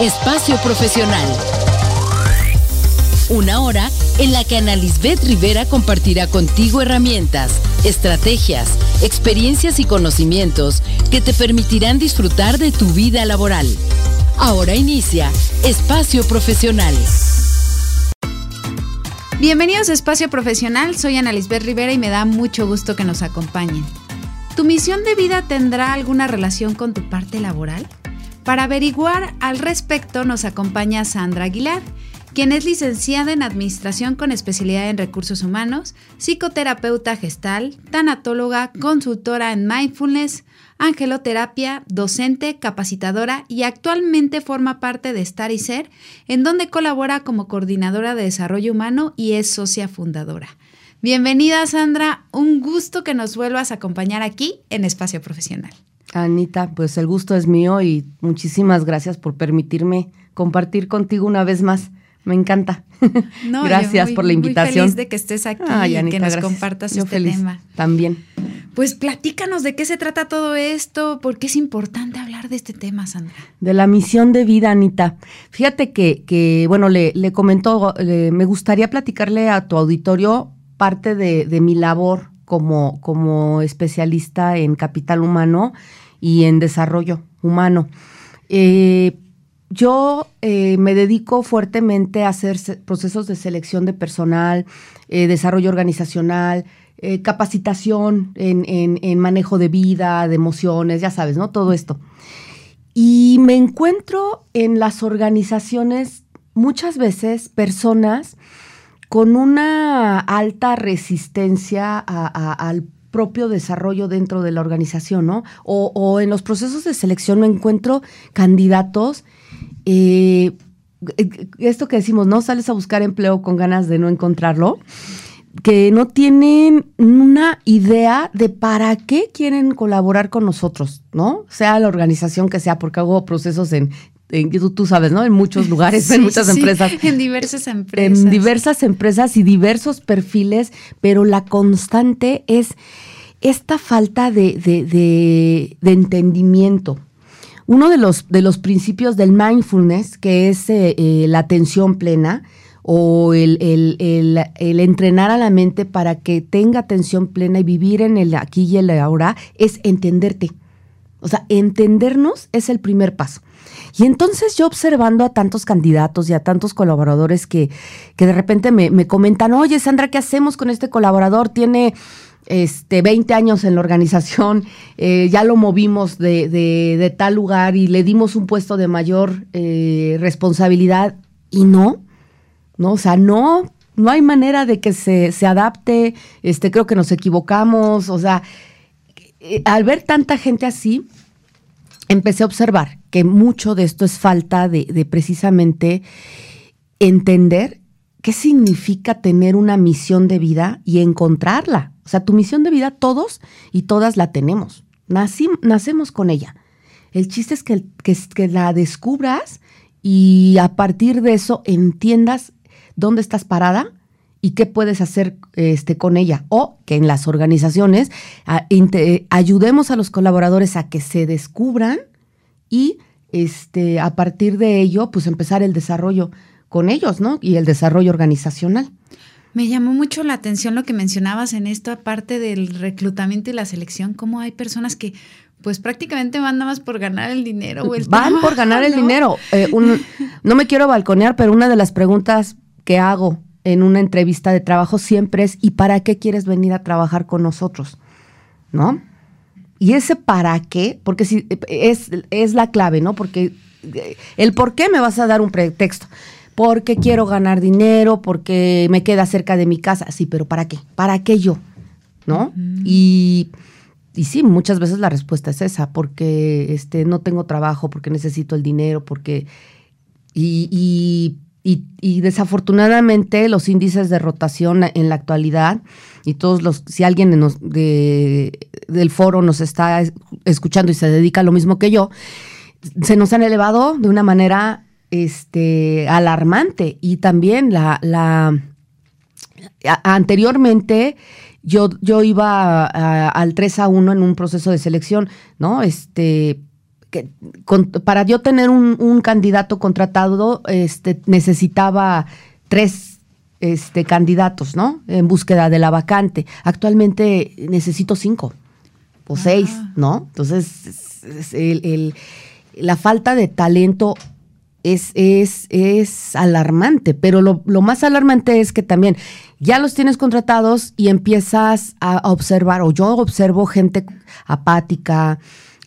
Espacio Profesional. Una hora en la que Ana Lisbeth Rivera compartirá contigo herramientas, estrategias, experiencias y conocimientos que te permitirán disfrutar de tu vida laboral. Ahora inicia Espacio Profesional. Bienvenidos a Espacio Profesional, soy Ana Lisbeth Rivera y me da mucho gusto que nos acompañen. ¿Tu misión de vida tendrá alguna relación con tu parte laboral? Para averiguar al respecto nos acompaña Sandra Aguilar, quien es licenciada en Administración con especialidad en Recursos Humanos, psicoterapeuta gestal, tanatóloga, consultora en Mindfulness, angeloterapia, docente, capacitadora y actualmente forma parte de Estar y Ser, en donde colabora como coordinadora de desarrollo humano y es socia fundadora. Bienvenida Sandra, un gusto que nos vuelvas a acompañar aquí en Espacio Profesional. Anita, pues el gusto es mío y muchísimas gracias por permitirme compartir contigo una vez más. Me encanta. gracias por la invitación. Muy feliz de que estés aquí y que nos compartas este tema. También. Pues platícanos de qué se trata todo esto, por qué es importante hablar de este tema, Sandra. De la misión de vida, Anita. Fíjate que, que bueno, le, le comentó, me gustaría platicarle a tu auditorio parte de, de mi labor como, como especialista en capital humano y en desarrollo humano. Eh, yo eh, me dedico fuertemente a hacer procesos de selección de personal, eh, desarrollo organizacional, capacitación en, en, manejo de vida, de emociones, ya sabes, ¿no? Todo esto. Y me encuentro en las organizaciones muchas veces personas con una alta resistencia al propio desarrollo dentro de la organización, ¿no? O, en los procesos de selección me encuentro candidatos. Eh, esto que decimos, ¿no? Sales a buscar empleo con ganas de no encontrarlo, que no tienen una idea de para qué quieren colaborar con nosotros, ¿no? Sea la organización que sea, porque hago procesos en tú, sabes, ¿no? En muchos lugares, en muchas empresas. En diversas empresas. En diversas empresas y diversos perfiles, pero la constante es esta falta de, de, entendimiento. Uno de los, de los principios del mindfulness, que es eh, eh, la atención plena, o el, el, entrenar a la mente para que tenga atención plena y vivir en el aquí y el ahora, es entenderte. O sea, entendernos es el primer paso. Y entonces yo observando a tantos candidatos y a tantos colaboradores que, que de repente me, comentan, oye Sandra, ¿qué hacemos con este colaborador? Tiene este, 20 años en la organización, eh, ya lo movimos de, de, tal lugar y le dimos un puesto de mayor eh, responsabilidad y no, no, o sea, no, no hay manera de que se, se adapte, este, creo que nos equivocamos, o sea, eh, al ver tanta gente así, empecé a observar que mucho de esto es falta de, precisamente entender qué significa tener una misión de vida y encontrarla. O sea, tu misión de vida todos y todas la tenemos. nacemos con ella. El chiste es que, que, la descubras y a partir de eso entiendas dónde estás parada y qué puedes hacer este, con ella. O que en las organizaciones ayudemos a los colaboradores a que se descubran y este, a partir de ello, pues empezar el desarrollo con ellos, ¿no? Y el desarrollo organizacional. Me llamó mucho la atención lo que mencionabas en esto, aparte del reclutamiento y la selección, cómo hay personas que pues prácticamente van nada más por ganar el dinero. O el van por ganar el dinero. Eh, no me quiero balconear, pero una de las preguntas que hago en una entrevista de trabajo siempre es, ¿y para qué quieres venir a trabajar con nosotros? ¿No? Y ese para qué, porque si, es, es la clave, ¿no? Porque eh, el por qué me vas a dar un pretexto. Porque quiero ganar dinero, porque me queda cerca de mi casa. Sí, pero ¿para qué? ¿Para qué yo? ¿No? y, y, sí, muchas veces la respuesta es esa, porque este, no tengo trabajo, porque necesito el dinero, porque... y y, desafortunadamente los índices de rotación en la actualidad y todos los, si alguien de, del foro nos está escuchando y se dedica a lo mismo que yo, se nos han elevado de una manera este, alarmante y también la, la anteriormente yo, yo iba al 3 a 1 en un proceso de selección, ¿no? Este, que para yo tener un, candidato contratado, este, necesitaba tres este, candidatos, ¿no? En búsqueda de la vacante. Actualmente necesito cinco o seis, ¿no? Entonces, la falta de talento es, es, es alarmante, pero lo, más alarmante es que también ya los tienes contratados y empiezas a observar, o yo observo gente apática,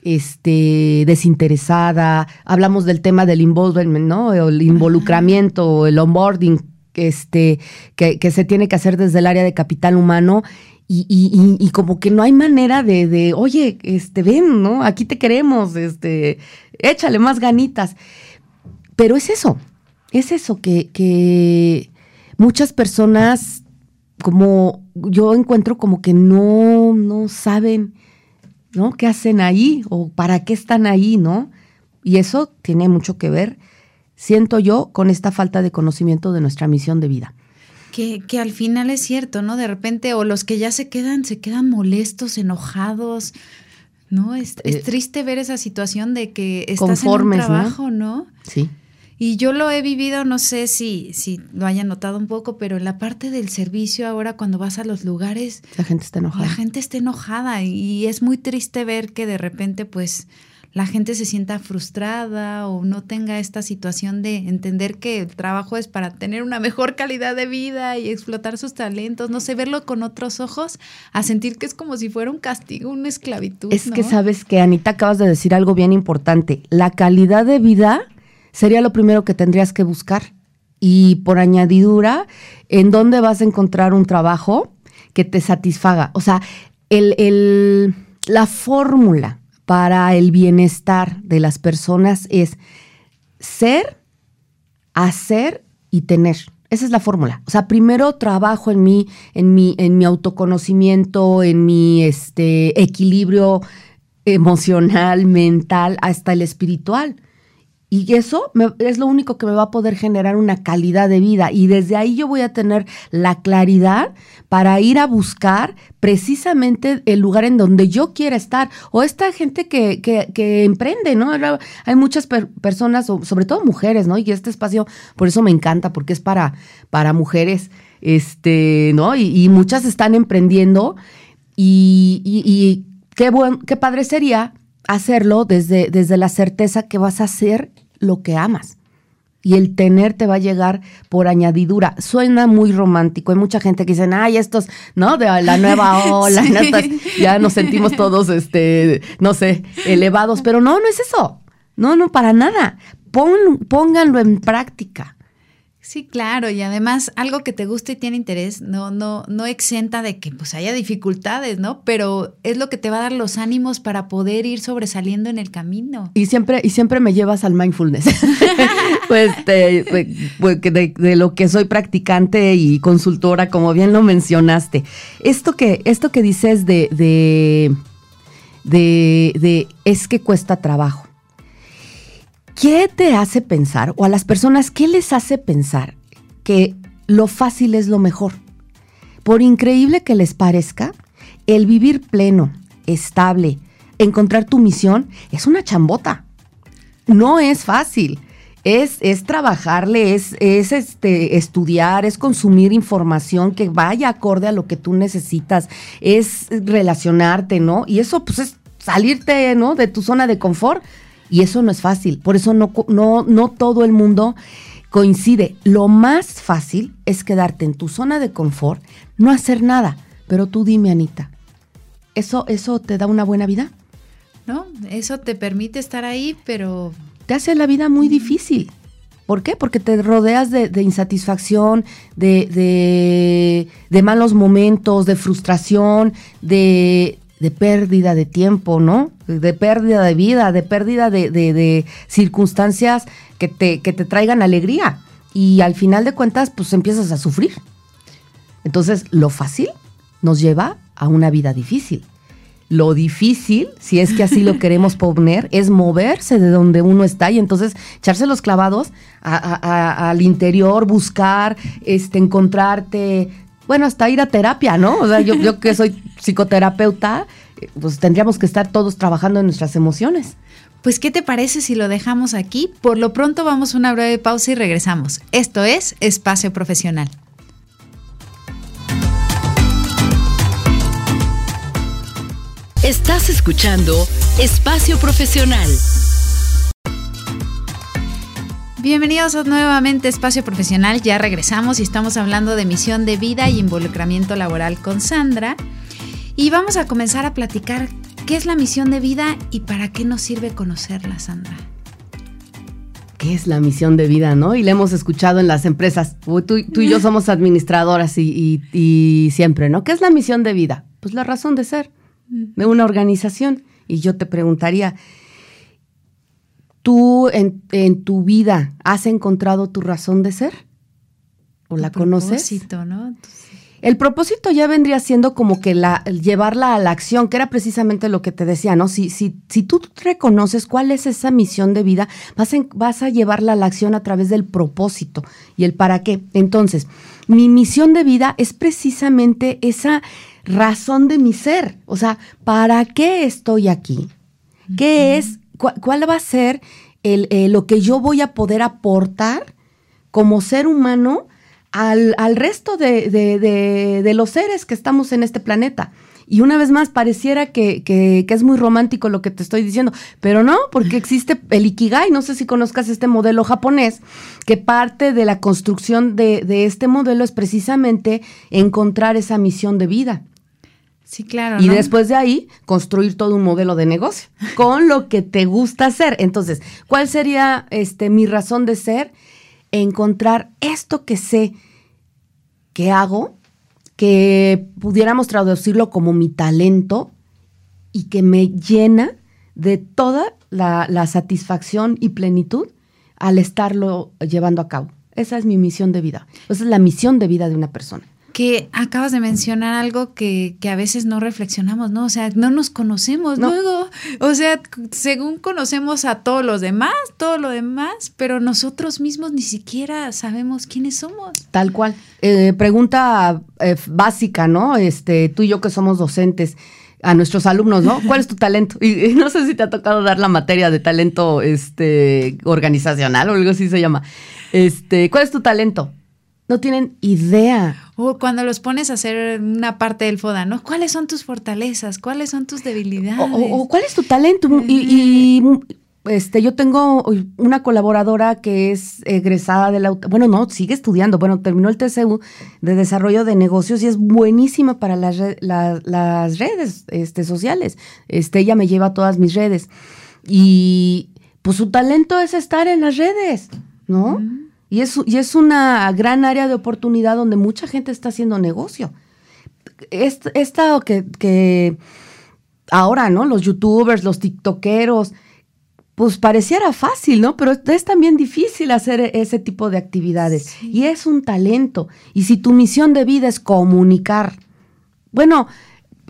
este, desinteresada, hablamos del tema del involvement, ¿no? El involucramiento, el onboarding, este, que, que se tiene que hacer desde el área de capital humano. Y, y, y, como que no hay manera de, de, oye, este, ven, ¿no? Aquí te queremos, este, échale más ganitas. Pero es eso, es eso que, que muchas personas, como yo encuentro como que no, no saben, ¿no? ¿Qué hacen ahí o para qué están ahí, ¿no? Y eso tiene mucho que ver, siento yo, con esta falta de conocimiento de nuestra misión de vida. Que, que, al final es cierto, ¿no? De repente, o los que ya se quedan, se quedan molestos, enojados, ¿no? Es, es eh, triste ver esa situación de que estás en un trabajo, ¿no? Sí. Y yo lo he vivido, no sé si, si lo hayan notado un poco, pero en la parte del servicio ahora cuando vas a los lugares... La gente está enojada. La gente está enojada y es muy triste ver que de repente pues la gente se sienta frustrada o no tenga esta situación de entender que el trabajo es para tener una mejor calidad de vida y explotar sus talentos, no sé, verlo con otros ojos, a sentir que es como si fuera un castigo, una esclavitud. Es que sabes que Anita acabas de decir algo bien importante, la calidad de vida sería lo primero que tendrías que buscar. Y por añadidura, ¿en dónde vas a encontrar un trabajo que te satisfaga? O sea, el, la fórmula para el bienestar de las personas es ser, hacer y tener. Esa es la fórmula. O sea, primero trabajo en mí, en mi, en mi autoconocimiento, en mi este, equilibrio emocional, mental, hasta el espiritual. Y eso es lo único que me va a poder generar una calidad de vida. Y desde ahí yo voy a tener la claridad para ir a buscar precisamente el lugar en donde yo quiera estar. O esta gente que, que, emprende, ¿no? Hay muchas personas, sobre todo mujeres, ¿no? Y este espacio, por eso me encanta, porque es para, para mujeres, este, ¿no? Y, muchas están emprendiendo. Y, y, qué, buen, qué padre sería hacerlo desde, desde la certeza que vas a hacer lo que amas. Y el tener te va a llegar por añadidura. Suena muy romántico. Hay mucha gente que dice, ay, estos, ¿no? De la nueva ola, ya nos sentimos todos, este, no sé, elevados. Pero no, no es eso. No, no, para nada. pónganlo en práctica. Sí, claro, y además algo que te gusta y tiene interés, no, no, no exenta de que pues haya dificultades, ¿no? Pero es lo que te va a dar los ánimos para poder ir sobresaliendo en el camino. Y siempre, y siempre me llevas al mindfulness. pues, pues de, de, lo que soy practicante y consultora, como bien lo mencionaste. Esto que, esto que dices de, de, de, de es que cuesta trabajo. ¿Qué te hace pensar, o a las personas, qué les hace pensar que lo fácil es lo mejor? Por increíble que les parezca, el vivir pleno, estable, encontrar tu misión, es una chambota. No es fácil. Es, es trabajarle, es, es este, estudiar, es consumir información que vaya acorde a lo que tú necesitas, es relacionarte, ¿no? Y eso, pues, es salirte, ¿no? De tu zona de confort. Y eso no es fácil. Por eso no, no, no todo el mundo coincide. Lo más fácil es quedarte en tu zona de confort, no hacer nada. Pero tú dime, Anita, ¿eso, eso te da una buena vida? No, eso te permite estar ahí, pero... Te hace la vida muy difícil. ¿Por qué? Porque te rodeas de, insatisfacción, de, de, de, malos momentos, de frustración, de, de pérdida de tiempo, ¿no? De pérdida de vida, de pérdida de, circunstancias que te, que te traigan alegría. Y al final de cuentas, pues empiezas a sufrir. Entonces, lo fácil nos lleva a una vida difícil. Lo difícil, si es que así lo queremos poner, es moverse de donde uno está y entonces echarse los clavados al interior, buscar, este, encontrarte, bueno, hasta ir a terapia, ¿no? O sea, yo, yo que soy psicoterapeuta, pues tendríamos que estar todos trabajando en nuestras emociones. Pues, ¿qué te parece si lo dejamos aquí? Por lo pronto vamos a una breve pausa y regresamos. Esto es Espacio Profesional. Estás escuchando Espacio Profesional. Bienvenidos a nuevamente Espacio Profesional. Ya regresamos y estamos hablando de misión de vida y involucramiento laboral con Sandra. Y vamos a comenzar a platicar qué es la misión de vida y para qué nos sirve conocerla, Sandra. ¿Qué es la misión de vida, no? Y la hemos escuchado en las empresas. Tú, y yo somos administradoras y siempre, ¿no? ¿Qué es la misión de vida? Pues la razón de ser de una organización. Y yo te preguntaría, ¿tú en, tu vida has encontrado tu razón de ser? ¿O la conoces? ¿no? El propósito ya vendría siendo como que la, llevarla a la acción, que era precisamente lo que te decía, ¿no? Si, si, si tú reconoces cuál es esa misión de vida, vas, vas a llevarla a la acción a través del propósito y el para qué. Entonces, mi misión de vida es precisamente esa razón de mi ser. O sea, ¿para qué estoy aquí? ¿Qué es? ¿Cuál va a ser el, eh, lo que yo voy a poder aportar como ser humano al, resto de, de, los seres que estamos en este planeta? Y una vez más, pareciera que, que, es muy romántico lo que te estoy diciendo, pero no, porque existe el Ikigai, no sé si conozcas este modelo japonés, que parte de la construcción de, de este modelo es precisamente encontrar esa misión de vida. Sí, claro. Y después de ahí, construir todo un modelo de negocio con lo que te gusta hacer. Entonces, ¿cuál sería este, mi razón de ser? Encontrar esto que sé que hago, que pudiéramos traducirlo como mi talento y que me llena de toda la, la satisfacción y plenitud al estarlo llevando a cabo. Esa es mi misión de vida. Esa es la misión de vida de una persona que acabas de mencionar algo que, a veces no reflexionamos, ¿no? O sea, no nos conocemos luego. O sea, según conocemos a todos los demás, todo lo demás, pero nosotros mismos ni siquiera sabemos quiénes somos. Tal cual. Eh, pregunta eh, básica, ¿no? Este, tú y yo que somos docentes a nuestros alumnos, ¿no? ¿Cuál es tu talento? Y, no sé si te ha tocado dar la materia de talento este, organizacional o algo así se llama. Este, ¿Cuál es tu talento? No tienen idea. O cuando los pones a hacer una parte del FODA, ¿no? ¿Cuáles son tus fortalezas? ¿Cuáles son tus debilidades? O, cuál es tu talento. y, este, yo tengo una colaboradora que es egresada de la, bueno, no, sigue estudiando, bueno, terminó el TCU de desarrollo de negocios y es buenísima para las, las redes este, sociales. Este, ella me lleva a todas mis redes. Y pues su talento es estar en las redes, ¿no? Y es, y es una gran área de oportunidad donde mucha gente está haciendo negocio. Esta que, que ahora, ¿no? Los youtubers, los tiktokeros, pues pareciera fácil, ¿no? Pero es también difícil hacer ese tipo de actividades. Y es un talento. Y si tu misión de vida es comunicar, bueno,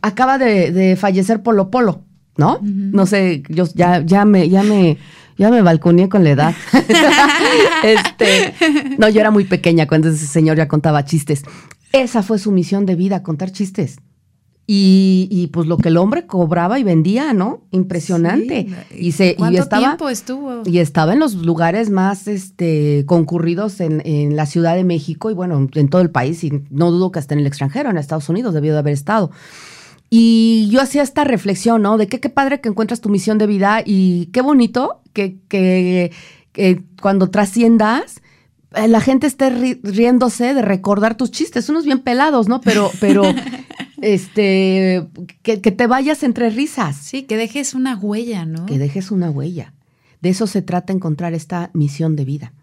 acaba de, fallecer Polo Polo, ¿no? No sé, yo ya, ya me, ya me ya me balconeé con la edad. este, no, yo era muy pequeña cuando ese señor ya contaba chistes. Esa fue su misión de vida, contar chistes. Y, y, pues lo que el hombre cobraba y vendía, ¿no? Impresionante. y, se, y estaba, tiempo estuvo? Y estaba en los lugares más este, concurridos en, en, la Ciudad de México y bueno, en todo el país, y no dudo que hasta en el extranjero, en Estados Unidos, debió de haber estado. Y yo hacía esta reflexión, ¿no? De qué, qué padre que encuentras tu misión de vida y qué bonito que, que, cuando trasciendas, eh, la gente esté riéndose de recordar tus chistes, unos bien pelados, ¿no? Pero, pero, este, que, te vayas entre risas. Sí, que dejes una huella, ¿no? Que dejes una huella. De eso se trata encontrar esta misión de vida.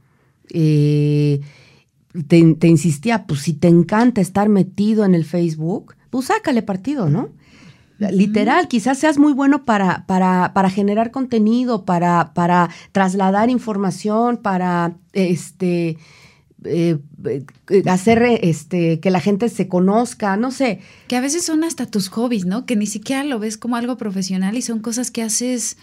Eh, te, te, insistía, pues si te encanta estar metido en el Facebook, pues sácale partido, ¿no? Literal, quizás seas muy bueno para, para, para generar contenido, para, para trasladar información, para este eh, eh, hacer este que la gente se conozca, no sé. Que a veces son hasta tus hobbies, ¿no? Que ni siquiera lo ves como algo profesional y son cosas que haces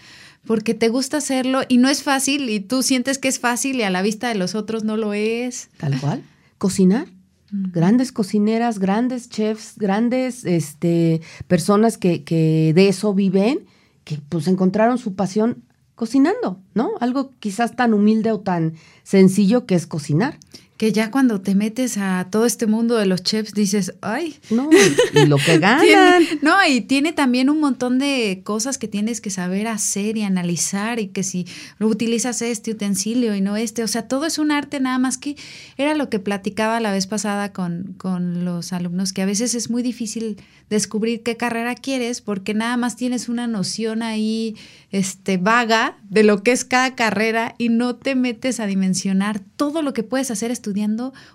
porque te gusta hacerlo y no es fácil y tú sientes que es fácil y a la vista de los otros no lo es. Tal cual. Cocinar grandes cocineras, grandes chefs, grandes este, personas que, que, de eso viven, que pues encontraron su pasión cocinando, ¿no? Algo quizás tan humilde o tan sencillo que es cocinar que ya cuando te metes a todo este mundo de los chefs dices, ay. No, y lo que ganan. no, y tiene también un montón de cosas que tienes que saber hacer y analizar y que si utilizas este utensilio y no este, o sea, todo es un arte nada más que era lo que platicaba la vez pasada con, con los alumnos, que a veces es muy difícil descubrir qué carrera quieres porque nada más tienes una noción ahí este, vaga de lo que es cada carrera y no te metes a dimensionar todo lo que puedes hacer estudiando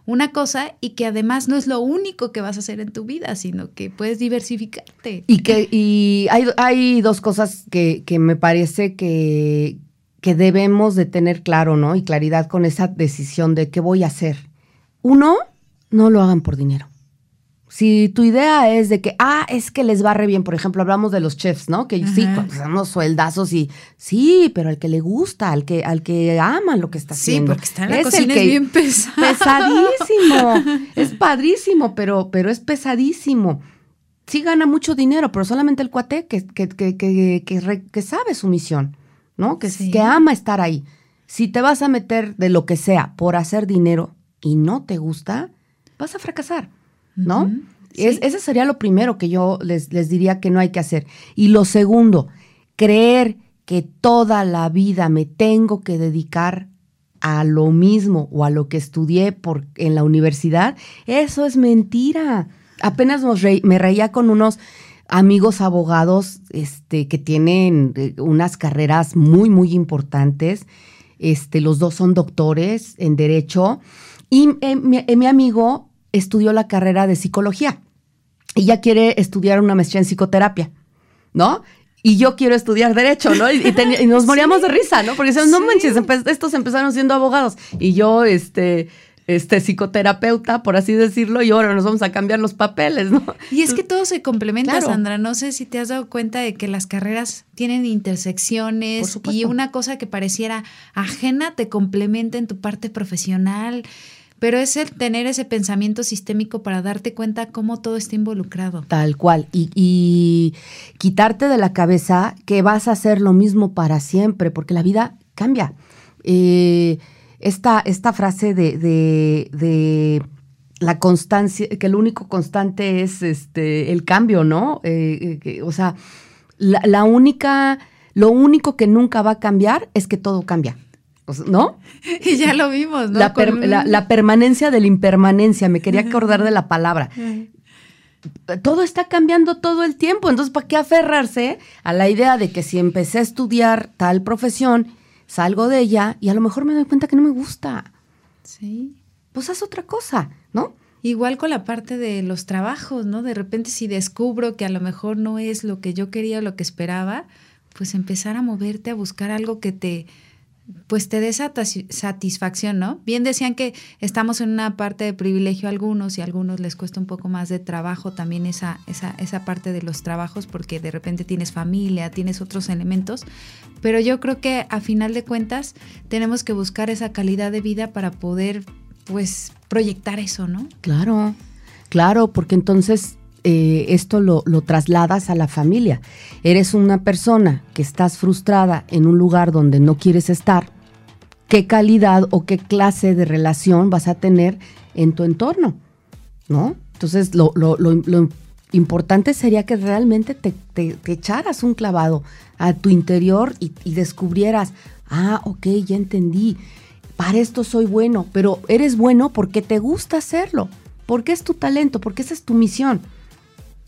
una cosa y que además no es lo único que vas a hacer en tu vida, sino que puedes diversificarte. Y que y hay, hay dos cosas que, que me parece que, que debemos de tener claro, ¿no? Y claridad con esa decisión de qué voy a hacer. Uno, no lo hagan por dinero. Si tu idea es de que, ah, es que les barre bien, por ejemplo, hablamos de los chefs, ¿no? Que sí, pues, unos sueldazos y sí, pero al que le gusta, al que, al que ama lo que está haciendo. Sí, porque está en la cocina es bien pesado. Pesadísimo. es padrísimo, pero, pero es pesadísimo. Sí gana mucho dinero, pero solamente el cuate que, que, que, que, que sabe su misión, ¿no? Que, que ama estar ahí. Si te vas a meter de lo que sea por hacer dinero y no te gusta, vas a fracasar. ¿No? ese sería lo primero que yo les, les diría que no hay que hacer. Y lo segundo, creer que toda la vida me tengo que dedicar a lo mismo o a lo que estudié por, en la universidad, eso es mentira. Apenas me reía con unos amigos abogados este, que tienen eh, unas carreras muy, muy importantes. Este, los dos son doctores en derecho. Y eh, mi, amigo estudió la carrera de psicología y ya quiere estudiar una maestría en psicoterapia, ¿no? Y yo quiero estudiar derecho, ¿no? Y, nos moríamos de risa, ¿no? Porque decían, no manches, estos empezaron siendo abogados y yo, este, este psicoterapeuta, por así decirlo, y ahora nos vamos a cambiar los papeles, ¿no? Y es que todo se complementa, Sandra. No sé si te has dado cuenta de que las carreras tienen intersecciones y una cosa que pareciera ajena te complementa en tu parte profesional pero es el tener ese pensamiento sistémico para darte cuenta cómo todo está involucrado. Tal cual. Y, quitarte de la cabeza que vas a hacer lo mismo para siempre, porque la vida cambia. Eh, esta, esta, frase de, de, la constancia, que el único constante es este, el cambio, ¿no? Eh, eh, o sea, la única, lo único que nunca va a cambiar es que todo cambia. ¿No? Y ya lo vimos, ¿no? La, permanencia de la impermanencia, me quería acordar de la palabra. Todo está cambiando todo el tiempo, entonces ¿para qué aferrarse a la idea de que si empecé a estudiar tal profesión, salgo de ella y a lo mejor me doy cuenta que no me gusta? Sí. Pues haz otra cosa, ¿no? Igual con la parte de los trabajos, ¿no? De repente si descubro que a lo mejor no es lo que yo quería o lo que esperaba, pues empezar a moverte a buscar algo que te pues te dé satisfacción, ¿no? Bien decían que estamos en una parte de privilegio a algunos y a algunos les cuesta un poco más de trabajo también esa, esa, esa parte de los trabajos porque de repente tienes familia, tienes otros elementos, pero yo creo que a final de cuentas tenemos que buscar esa calidad de vida para poder pues proyectar eso, ¿no? Claro, claro, porque entonces eh, esto lo, trasladas a la familia. Eres una persona que estás frustrada en un lugar donde no quieres estar. ¿Qué calidad o qué clase de relación vas a tener en tu entorno? ¿No? Entonces, lo, importante sería que realmente te, echaras un clavado a tu interior y, y descubrieras, ah, ok, ya entendí, para esto soy bueno, pero eres bueno porque te gusta hacerlo, porque es tu talento, porque esa es tu misión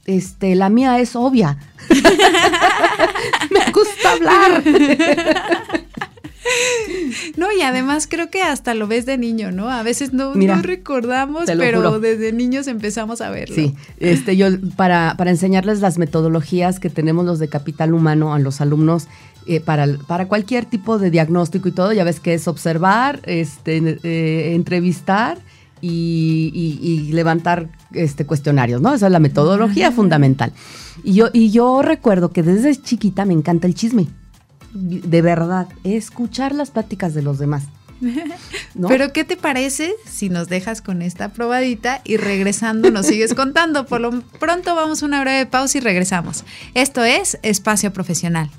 este, la mía es obvia. Me gusta hablar. No, y además creo que hasta lo ves de niño, ¿no? A veces no, recordamos, pero desde niños empezamos a verlo. Sí, este, yo para, para enseñarles las metodologías que tenemos los de Capital Humano a los alumnos eh, para, para cualquier tipo de diagnóstico y todo, ya ves que es observar, este, eh, entrevistar y, levantar este, cuestionarios, ¿no? Esa es la metodología fundamental. Y yo, y yo recuerdo que desde chiquita me encanta el chisme. De verdad, escuchar las pláticas de los demás. Pero ¿qué te parece si nos dejas con esta probadita y regresando nos sigues contando? Por lo pronto vamos a una breve pausa y regresamos. Esto es Espacio Profesional.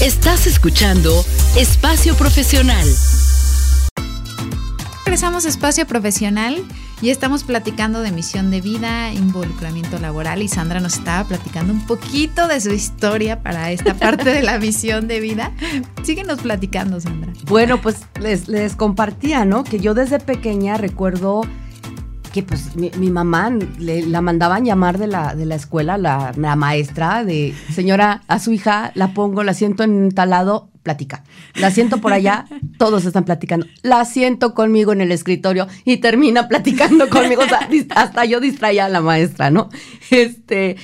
Estás escuchando Espacio Profesional. Regresamos a Espacio Profesional y estamos platicando de misión de vida, involucramiento laboral y Sandra nos estaba platicando un poquito de su historia para esta parte de la misión de vida. Síguenos platicando, Sandra. Bueno, pues les, les compartía, ¿no? Que yo desde pequeña recuerdo que pues mi, mamá le, la mandaban llamar de la, de la escuela, la, maestra, de señora, a su hija la pongo, la siento en tal lado, platica. La siento por allá, todos están platicando. La siento conmigo en el escritorio y termina platicando conmigo. O sea, hasta yo distraía a la maestra, ¿no? Este.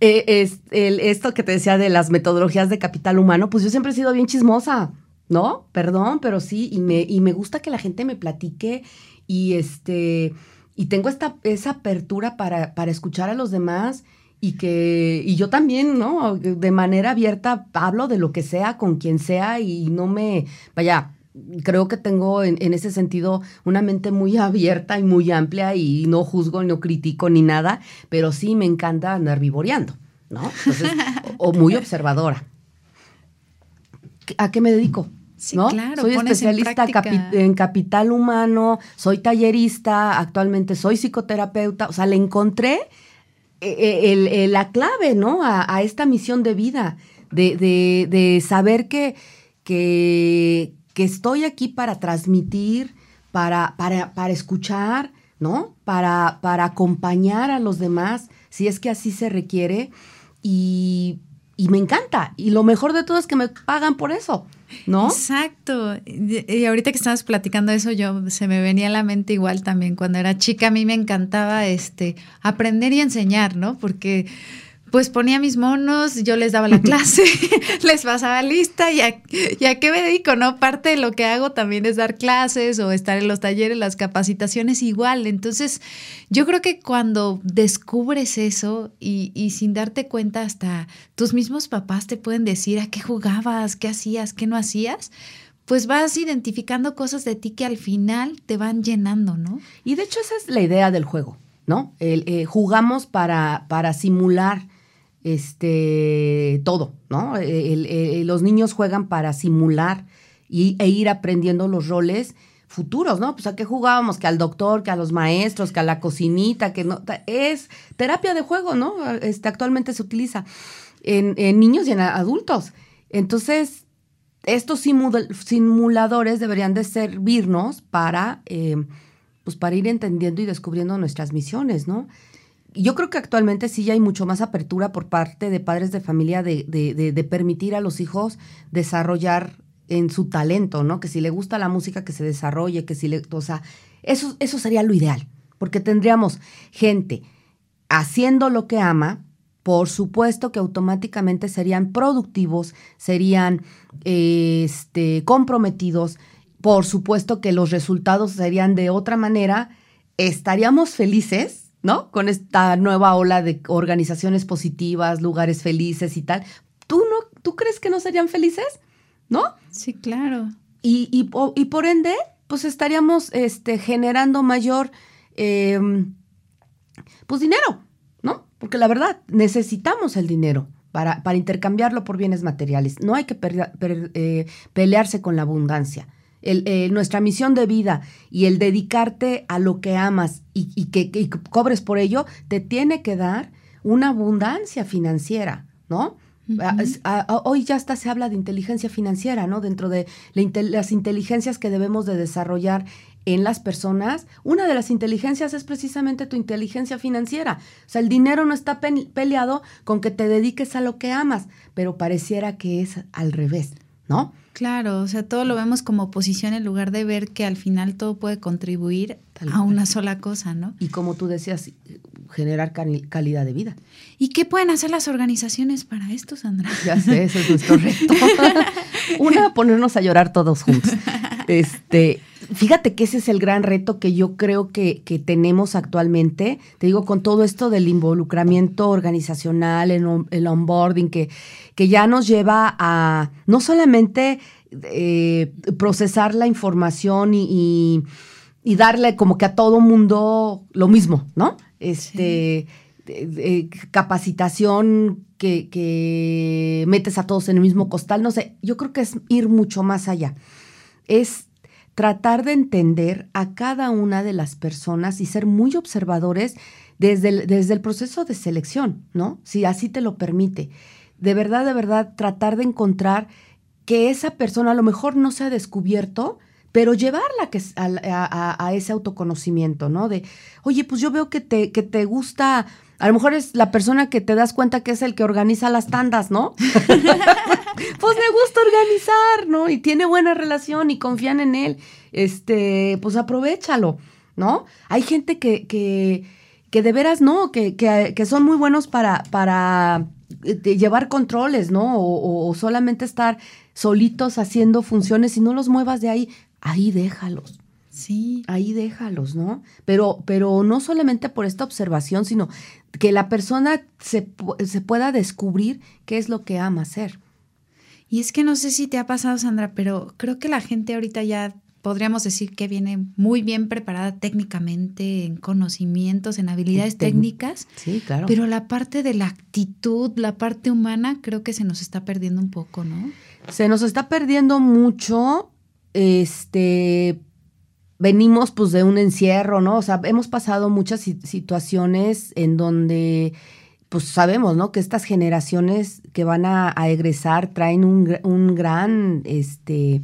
Eh, es, el, esto que te decía de las metodologías de capital humano, pues yo siempre he sido bien chismosa, ¿no? Perdón, pero sí, y me, y me gusta que la gente me platique y este y tengo esta, esa apertura para, para escuchar a los demás y que, y yo también, ¿no? De manera abierta hablo de lo que sea, con quien sea y no me, vaya, creo que tengo en, ese sentido una mente muy abierta y muy amplia y no juzgo, no critico ni nada, pero sí me encanta andar vivoreando, ¿no? o muy observadora. ¿A qué me dedico? Sí, claro. Soy especialista en, capital humano, soy tallerista, actualmente soy psicoterapeuta, o sea, le encontré eh, eh, la clave, ¿no? A, esta misión de vida, de, saber que, que, estoy aquí para transmitir, para, para, para escuchar, ¿no? Para, para acompañar a los demás, si es que así se requiere. Y, y me encanta. Y lo mejor de todo es que me pagan por eso. ¿No? Exacto. Y, ahorita que estabas platicando eso, yo se me venía a la mente igual también cuando era chica, a mí me encantaba este aprender y enseñar, ¿no? Porque pues ponía mis monos, yo les daba la clase, les pasaba lista y a, qué me dedico, ¿no? Parte de lo que hago también es dar clases o estar en los talleres, las capacitaciones igual. Entonces, yo creo que cuando descubres eso y, y sin darte cuenta hasta tus mismos papás te pueden decir a qué jugabas, qué hacías, qué no hacías, pues vas identificando cosas de ti que al final te van llenando, ¿no? Y de hecho esa es la idea del juego, ¿no? El, eh, jugamos para, para simular este, todo, ¿no? los niños juegan para simular y, e ir aprendiendo los roles futuros, ¿no? Pues a qué jugábamos, que al doctor, que a los maestros, que a la cocinita, que no, es terapia de juego, ¿no? Este, actualmente se utiliza en, niños y en adultos. Entonces, estos simuladores deberían de servirnos para, eh, pues para ir entendiendo y descubriendo nuestras misiones, ¿no? Yo creo que actualmente sí ya hay mucho más apertura por parte de padres de familia de, de, de, permitir a los hijos desarrollar en su talento, ¿no? Que si le gusta la música, que se desarrolle, que si le, o sea, eso, eso sería lo ideal, porque tendríamos gente haciendo lo que ama, por supuesto que automáticamente serían productivos, serían este, comprometidos, por supuesto que los resultados serían de otra manera, estaríamos felices ¿no? Con esta nueva ola de organizaciones positivas, lugares felices y tal. ¿Tú no, tú crees que no serían felices? ¿No? Sí, claro. Y, y, por ende, pues estaríamos este, generando mayor, em, pues dinero, ¿no? Porque la verdad, necesitamos el dinero. Para, para intercambiarlo por bienes materiales. No hay que eh, pelearse con la abundancia el, nuestra misión de vida y el dedicarte a lo que amas y, que, cobres por ello, te tiene que dar una abundancia financiera, ¿no? hoy ya hasta se habla de inteligencia financiera, ¿no? Dentro de las inteligencias que debemos de desarrollar en las personas, una de las inteligencias es precisamente tu inteligencia financiera. O sea, el dinero no está peleado con que te dediques a lo que amas, pero pareciera que es al revés, ¿no? Claro, o sea, todo lo vemos como oposición en lugar de ver que al final todo puede contribuir a una sola cosa, ¿no? Y como tú decías, generar calidad de vida. ¿Y qué pueden hacer las organizaciones para esto, Sandra? Ya sé, ese es nuestro reto. Una, ponernos a llorar todos juntos. Este, fíjate que ese es el gran reto que yo creo que, que tenemos actualmente. Te digo, con todo esto del involucramiento organizacional, el, el onboarding, que que ya nos lleva a no solamente eh, procesar la información y, darle como que a todo mundo lo mismo, ¿no? Este, capacitación que, que metes a todos en el mismo costal, no sé, yo creo que es ir mucho más allá. Es tratar de entender a cada una de las personas y ser muy observadores desde el, desde el proceso de selección, ¿no? Si así te lo permite. De verdad, de verdad, tratar de encontrar que esa persona a lo mejor no se ha descubierto, pero llevarla que, a, a, ese autoconocimiento, ¿no? De, oye, pues yo veo que te, que te gusta, a lo mejor es la persona que te das cuenta que es el que organiza las tandas, ¿no? pues me gusta organizar, ¿no? Y tiene buena relación y confían en él, este, pues aprovechalo, ¿no? Hay gente que, que, que de veras no, que, que, que son muy buenos para, para eh, llevar controles, ¿no? O, o, solamente estar solitos haciendo funciones y no los muevas de ahí ahí déjalos. Sí. Ahí déjalos, ¿no? Pero, pero no solamente por esta observación, sino que la persona se, se pueda descubrir qué es lo que ama hacer. Y es que no sé si te ha pasado, Sandra, pero creo que la gente ahorita ya podríamos decir que viene muy bien preparada técnicamente en conocimientos, en habilidades técnicas. Sí, claro. Pero la parte de la actitud, la parte humana, creo que se nos está perdiendo un poco, ¿no? Se nos está perdiendo mucho este, venimos pues de un encierro, ¿no? O sea, hemos pasado muchas situaciones en donde pues sabemos, ¿no? Que estas generaciones que van a, egresar traen un, gran, este,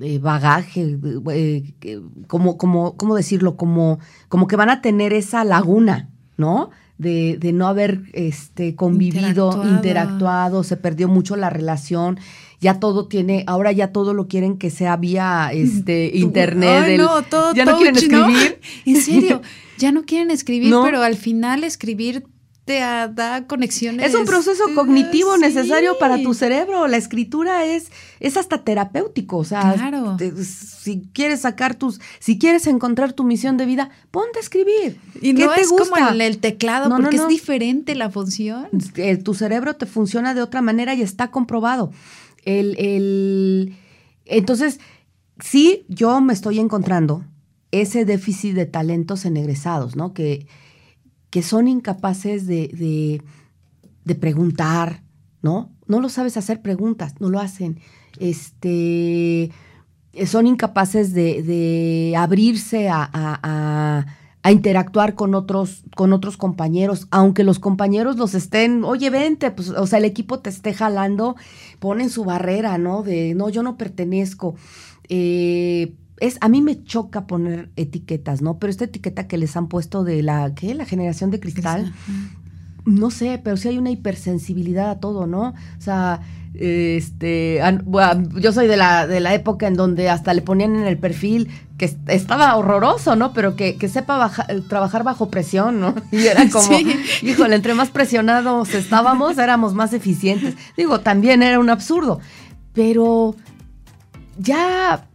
eh, bagaje, eh, como, como, ¿cómo decirlo? Como, como que van a tener esa laguna, ¿no? De, de no haber este, convivido, interactuado, se perdió mucho la relación ya todo tiene, ahora ya todo lo quieren que sea vía este internet. Ay, no, todo ya no quieren escribir. En serio, ya no quieren escribir, pero al final escribir te da conexiones. Es un proceso cognitivo necesario para tu cerebro. La escritura es, es hasta terapéutico. O sea, si quieres sacar tus, si quieres encontrar tu misión de vida, ponte a escribir. Y no es como en el teclado, porque es diferente la función. Eh, tu cerebro te funciona de otra manera y está comprobado. El, el, entonces, sí, yo me estoy encontrando ese déficit de talentos en egresados, ¿no? Que, que son incapaces de, de, preguntar, ¿no? No lo sabes hacer preguntas, no lo hacen. Este, son incapaces de, de abrirse a a interactuar con otros, con otros compañeros, aunque los compañeros los estén, oye, vente, pues, o sea, el equipo te esté jalando, ponen su barrera, ¿no? De, no, yo no pertenezco. Eh, es, a mí me choca poner etiquetas, ¿no? Pero esta etiqueta que les han puesto de la, ¿qué? La generación de cristal, no sé, pero sí hay una hipersensibilidad a todo, ¿no? O sea, este, yo soy de la, de la época en donde hasta le ponían en el perfil que estaba horroroso, ¿no? Pero que, sepa trabajar bajo presión, ¿no? Y era como, híjole, entre más presionados estábamos, éramos más eficientes. Digo, también era un absurdo. Pero ya,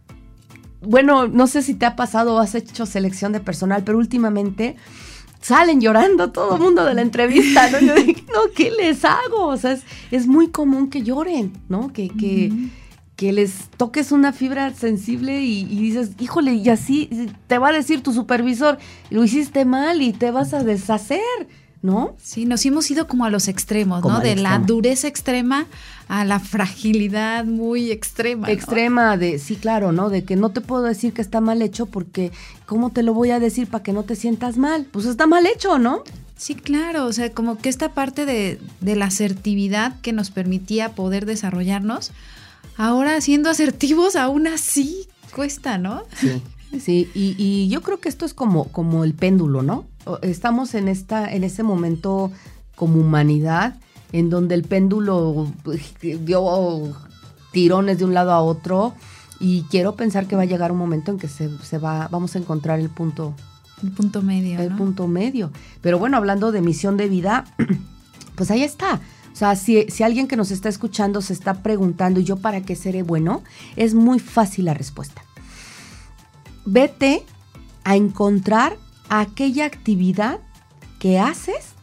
bueno, no sé si te ha pasado o has hecho selección de personal, pero últimamente salen llorando todo el mundo de la entrevista, ¿no? Yo dije, no, ¿qué les hago? O sea, es, muy común que lloren, ¿no? Que, que, que, les toques una fibra sensible y, y, dices, híjole, y así te va a decir tu supervisor, lo hiciste mal y te vas a deshacer. ¿No? Sí, nos hemos ido como a los extremos, ¿no? De la dureza extrema a la fragilidad muy extrema. Extrema de, sí, claro, ¿no? De que no te puedo decir que está mal hecho porque ¿cómo te lo voy a decir para que no te sientas mal? Pues está mal hecho, ¿no? Sí, claro, o sea, como que esta parte de, de la asertividad que nos permitía poder desarrollarnos, ahora siendo asertivos aún así cuesta, ¿no? Sí. Sí, y, y, yo creo que esto es como, como el péndulo, ¿no? Estamos en, esta, en ese momento como humanidad en donde el péndulo pues, dio tirones de un lado a otro y quiero pensar que va a llegar un momento en que se, se va, vamos a encontrar el punto. El punto medio. El punto medio. Pero bueno, hablando de misión de vida, pues ahí está. O sea, si, si, alguien que nos está escuchando se está preguntando, ¿y yo para qué seré bueno? Es muy fácil la respuesta vete a encontrar aquella actividad que haces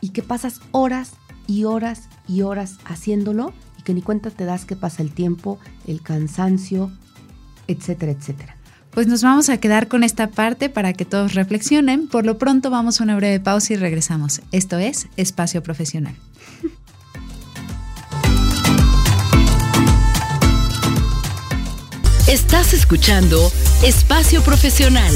y que pasas horas y horas y horas haciéndolo y que ni cuenta te das que pasa el tiempo, el cansancio, etcétera, etcétera. Pues nos vamos a quedar con esta parte para que todos reflexionen. Por lo pronto vamos a una breve pausa y regresamos. Esto es Espacio Profesional. Estás escuchando Espacio Profesional.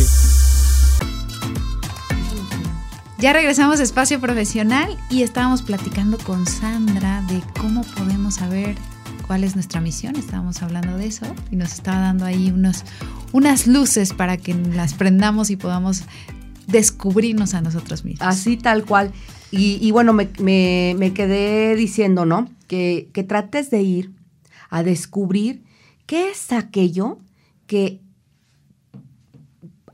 Ya regresamos a Espacio Profesional y estábamos platicando con Sandra de cómo podemos saber cuál es nuestra misión. Estábamos hablando de eso y nos estaba dando ahí unos, unas luces para que las prendamos y podamos descubrirnos a nosotros mismos. Así tal cual. Y, bueno, me, quedé diciendo, ¿no? Que, que trates de ir a descubrir qué es aquello que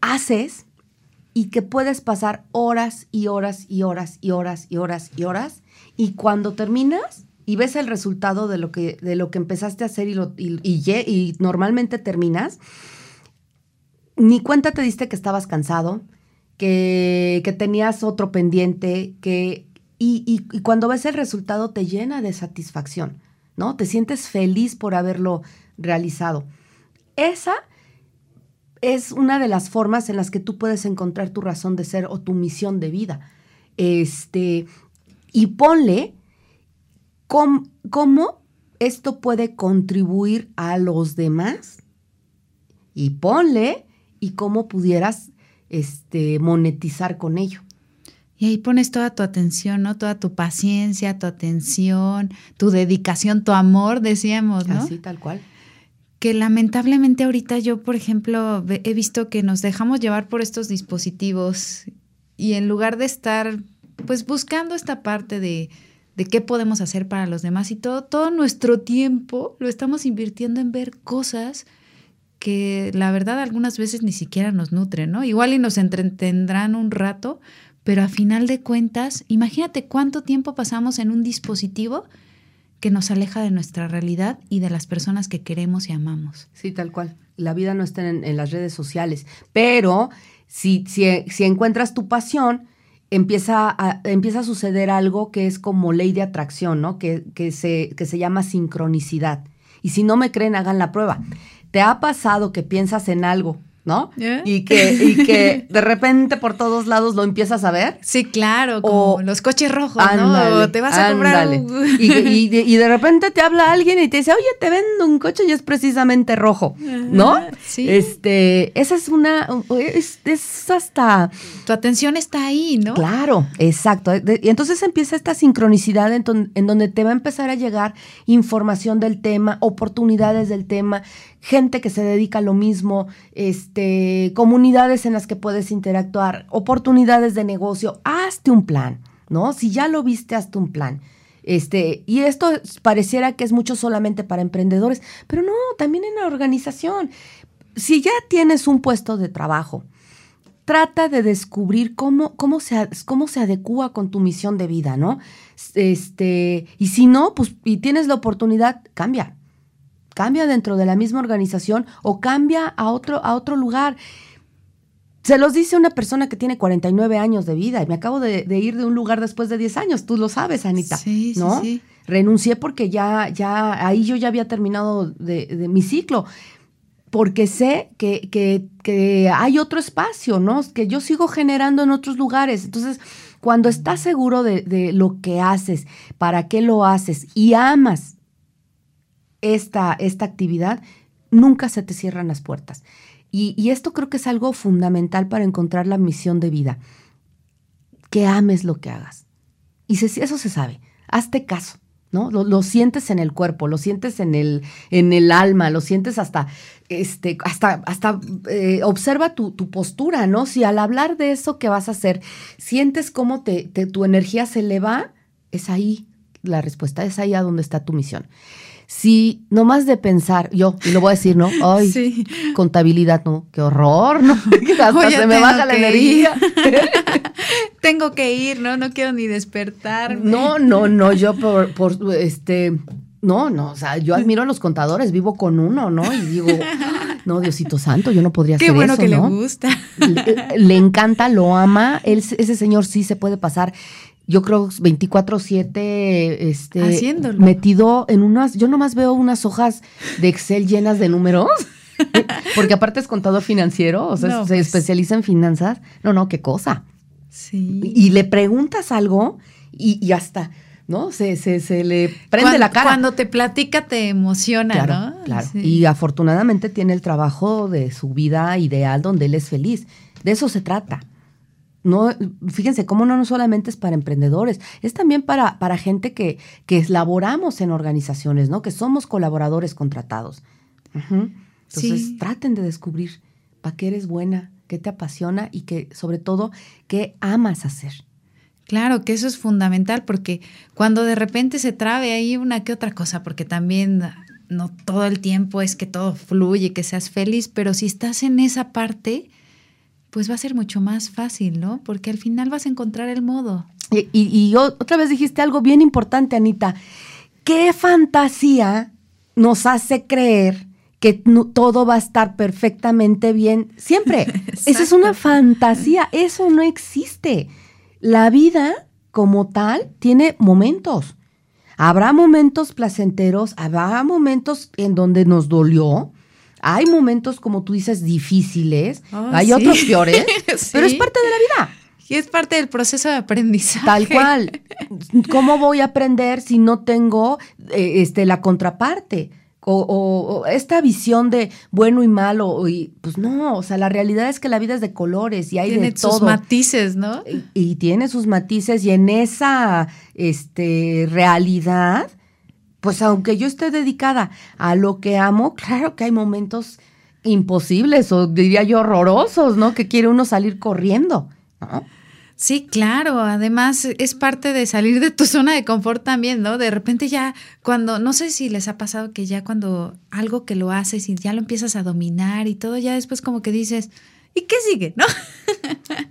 haces y que puedes pasar horas y horas y horas y horas y horas y horas y cuando terminas y ves el resultado de lo que, de lo que empezaste a hacer y, normalmente terminas, ni cuenta te diste que estabas cansado, que, que tenías otro pendiente, que, y, y, cuando ves el resultado te llena de satisfacción, ¿no? Te sientes feliz por haberlo realizado. Esa es una de las formas en las que tú puedes encontrar tu razón de ser o tu misión de vida. Este, y ponle ¿Cómo, esto puede contribuir a los demás? Y ponle y cómo pudieras este, monetizar con ello. Y ahí pones toda tu atención, ¿no? Toda tu paciencia, tu atención, tu dedicación, tu amor, decíamos, ¿no? Así, tal cual. Que lamentablemente ahorita yo, por ejemplo, he visto que nos dejamos llevar por estos dispositivos y en lugar de estar, pues, buscando esta parte de, de qué podemos hacer para los demás y todo, todo nuestro tiempo lo estamos invirtiendo en ver cosas que la verdad algunas veces ni siquiera nos nutren, ¿no? Igual y nos entretendrán un rato, pero a final de cuentas, imagínate cuánto tiempo pasamos en un dispositivo que nos aleja de nuestra realidad y de las personas que queremos y amamos. Sí, tal cual. La vida no está en, las redes sociales, pero si, si, si encuentras tu pasión, empieza a, empieza a suceder algo que es como ley de atracción, ¿no? Que, que, se, que se llama sincronicidad. Y si no me creen, hagan la prueba. ¿Te ha pasado que piensas en algo ¿no? Y, que, y que de repente por todos lados lo empiezas a ver. Sí, claro, como los coches rojos, ¿no? te vas a comprar y, y, de repente te habla alguien y te dice, oye, te vendo un coche y es precisamente rojo, ¿no? Sí. Este, esa es una, es, es, hasta... Tu atención está ahí, ¿no? Claro, exacto. Y entonces empieza esta sincronicidad en, en donde te va a empezar a llegar información del tema, oportunidades del tema, gente que se dedica a lo mismo, este, comunidades en las que puedes interactuar, oportunidades de negocio, hazte un plan, ¿no? Si ya lo viste, hazte un plan. Este, y esto pareciera que es mucho solamente para emprendedores, pero no, también en la organización. Si ya tienes un puesto de trabajo, trata de descubrir cómo, cómo, se, cómo se adecúa con tu misión de vida, ¿no? Este, y si no, pues, y tienes la oportunidad, cambia, cambia dentro de la misma organización o cambia a otro, a otro lugar. Se los dice una persona que tiene 49 años de vida y me acabo de, ir de un lugar después de 10 años. Tú lo sabes, Anita. Sí, ¿no? sí, Renuncié porque ya, ya, ahí yo ya había terminado de, mi ciclo. Porque sé que, que, que, hay otro espacio, ¿no? Que yo sigo generando en otros lugares. Entonces, cuando estás seguro de, de lo que haces, para qué lo haces y amas esta, esta actividad, nunca se te cierran las puertas. Y, esto creo que es algo fundamental para encontrar la misión de vida. Que ames lo que hagas. Y eso se sabe. Hazte caso. ¿no? Lo, sientes en el cuerpo, lo sientes en el, en el alma, lo sientes hasta, este, hasta, hasta eh, observa tu, postura, ¿no? Si al hablar de eso que vas a hacer, sientes cómo te, tu energía se eleva, es ahí la respuesta, es ahí a donde está tu misión. Si nomás de pensar, yo, y lo voy a decir, ¿no? Ay, contabilidad, ¿no? Qué horror, ¿no? Hasta se me baja la energía. tengo que ir, ¿no? No quiero ni despertar. No, no, no, yo por, por, este, no, no, o sea, yo admiro a los contadores, vivo con uno, ¿no? Y digo, no, Diosito Santo, yo no podría Qué bueno que le gusta. Le, encanta, lo ama, él, ese señor sí se puede pasar yo creo 24/7 este Haciéndolo. metido en unas yo nomás veo unas hojas de Excel llenas de números. Porque aparte es contador financiero, o sea, se pues. especializa en finanzas. No, no, qué cosa. Sí. Y, le preguntas algo y, ya está. ¿no? Se, se, se le prende la cara. Cuando te platica te emociona, ¿no? Claro. Y afortunadamente tiene el trabajo de su vida ideal donde él es feliz. De eso se trata. No, fíjense cómo no, no solamente es para emprendedores, es también para, para gente que, que laboramos en organizaciones, ¿no? Que somos colaboradores contratados. Entonces, traten de descubrir para qué eres buena, qué te apasiona y que, sobre todo, qué amas hacer. Claro que eso es fundamental porque cuando de repente se trabe ahí una que otra cosa, porque también no todo el tiempo es que todo fluye, que seas feliz, pero si estás en esa parte, pues va a ser mucho más fácil, ¿no? Porque al final vas a encontrar el modo. Y, y, otra vez dijiste algo bien importante, Anita. ¿Qué fantasía nos hace creer que todo va a estar perfectamente bien siempre? Esa es una fantasía, eso no existe. La vida como tal tiene momentos. Habrá momentos placenteros, habrá momentos en donde nos dolió, hay momentos, como tú dices, difíciles, ah, hay otros peores, pero es parte de la vida. Y es parte del proceso de aprendizaje. Tal cual. ¿Cómo voy a aprender si no tengo eh, este, la contraparte? O, esta visión de bueno y malo, y, pues no, o sea, la realidad es que la vida es de colores y hay de todo. Tiene sus matices, ¿no? Y, tiene sus matices y en esa este, realidad, pues aunque yo esté dedicada a lo que amo, claro que hay momentos imposibles o diría yo horrorosos, ¿no? Que quiere uno salir corriendo. Sí, claro. Además, es parte de salir de tu zona de confort también, ¿no? De repente ya cuando, no sé si les ha pasado que ya cuando algo que lo haces y ya lo empiezas a dominar y todo, ya después como que dices, ¿y qué sigue? ¿No?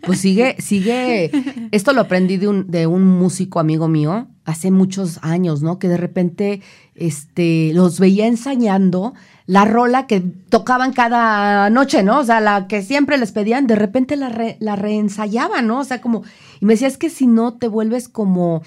Pues sigue, sigue. Esto lo aprendí de un, de un músico amigo mío hace muchos años, ¿no? Que de repente este, los veía ensayando la rola que tocaban cada noche, ¿no? O sea, la que siempre les pedían, de repente la, la reensayaban, ¿no? O sea, como, y me decía, es que si no te vuelves como,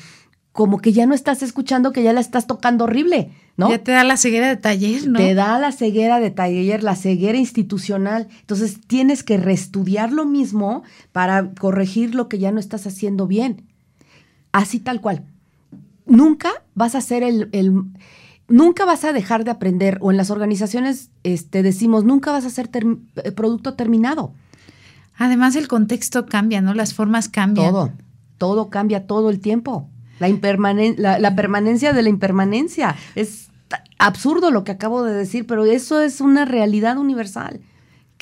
como que ya no estás escuchando, que ya la estás tocando horrible, ¿no? Ya te da la ceguera de taller, ¿no? Te da la ceguera de taller, la ceguera institucional. Entonces tienes que reestudiar lo mismo para corregir lo que ya no estás haciendo bien. Así tal cual. Nunca vas a ser el nunca vas a dejar de aprender o en las organizaciones este, decimos, nunca vas a ser eh, producto terminado. Además el contexto cambia, ¿no? Las formas cambian. Todo, todo cambia todo el tiempo. La, la, la permanencia de la impermanencia. Es absurdo lo que acabo de decir, pero eso es una realidad universal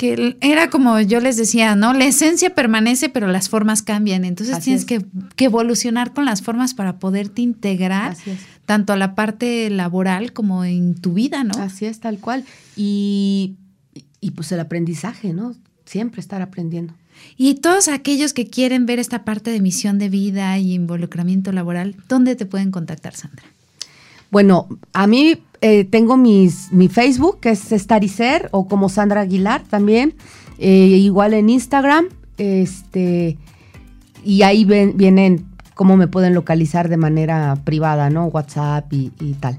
que era como yo les decía, ¿no? La esencia permanece, pero las formas cambian. Entonces tienes que, evolucionar con las formas para poderte integrar tanto a la parte laboral como en tu vida, ¿no? Así es, tal cual. Y, y pues el aprendizaje, ¿no? Siempre estar aprendiendo. Y todos aquellos que quieren ver esta parte de misión de vida y involucramiento laboral, ¿dónde te pueden contactar, Sandra? Bueno, a mí eh, tengo mis, mi Facebook, que es Estaricer, o como Sandra Aguilar también, eh, igual en Instagram, este, y ahí ven, vienen cómo me pueden localizar de manera privada, ¿no? WhatsApp y, tal.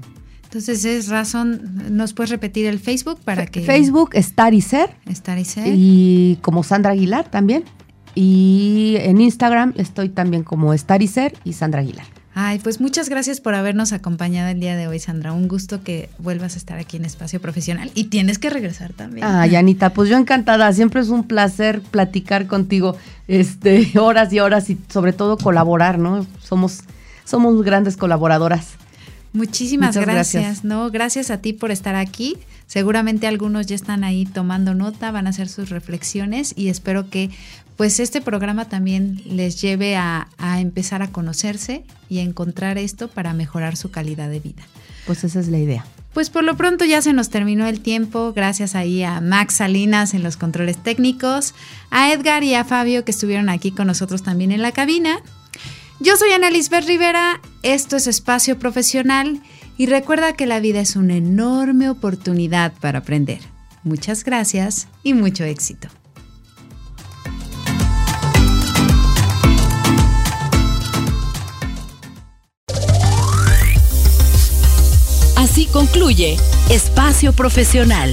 Entonces es razón, ¿nos puedes repetir el Facebook para que... Facebook, Estaricer. Estaricer. Y como Sandra Aguilar también. Y en Instagram estoy también como Estaricer y Sandra Aguilar. Ay, pues muchas gracias por habernos acompañado el día de hoy, Sandra. Un gusto que vuelvas a estar aquí en Espacio Profesional y tienes que regresar también. Ay, Anita, pues yo encantada. Siempre es un placer platicar contigo este, horas y horas y sobre todo colaborar, ¿no? Somos, somos grandes colaboradoras. Muchísimas gracias, gracias, ¿no? Gracias a ti por estar aquí. Seguramente algunos ya están ahí tomando nota, van a hacer sus reflexiones y espero que pues este programa también les lleve a, empezar a conocerse y a encontrar esto para mejorar su calidad de vida. Pues esa es la idea. Pues por lo pronto ya se nos terminó el tiempo, gracias ahí a Max Salinas en los controles técnicos, a Edgar y a Fabio que estuvieron aquí con nosotros también en la cabina. Yo soy Ana Lisbeth Rivera, esto es Espacio Profesional y recuerda que la vida es una enorme oportunidad para aprender. Muchas gracias y mucho éxito. Así concluye Espacio Profesional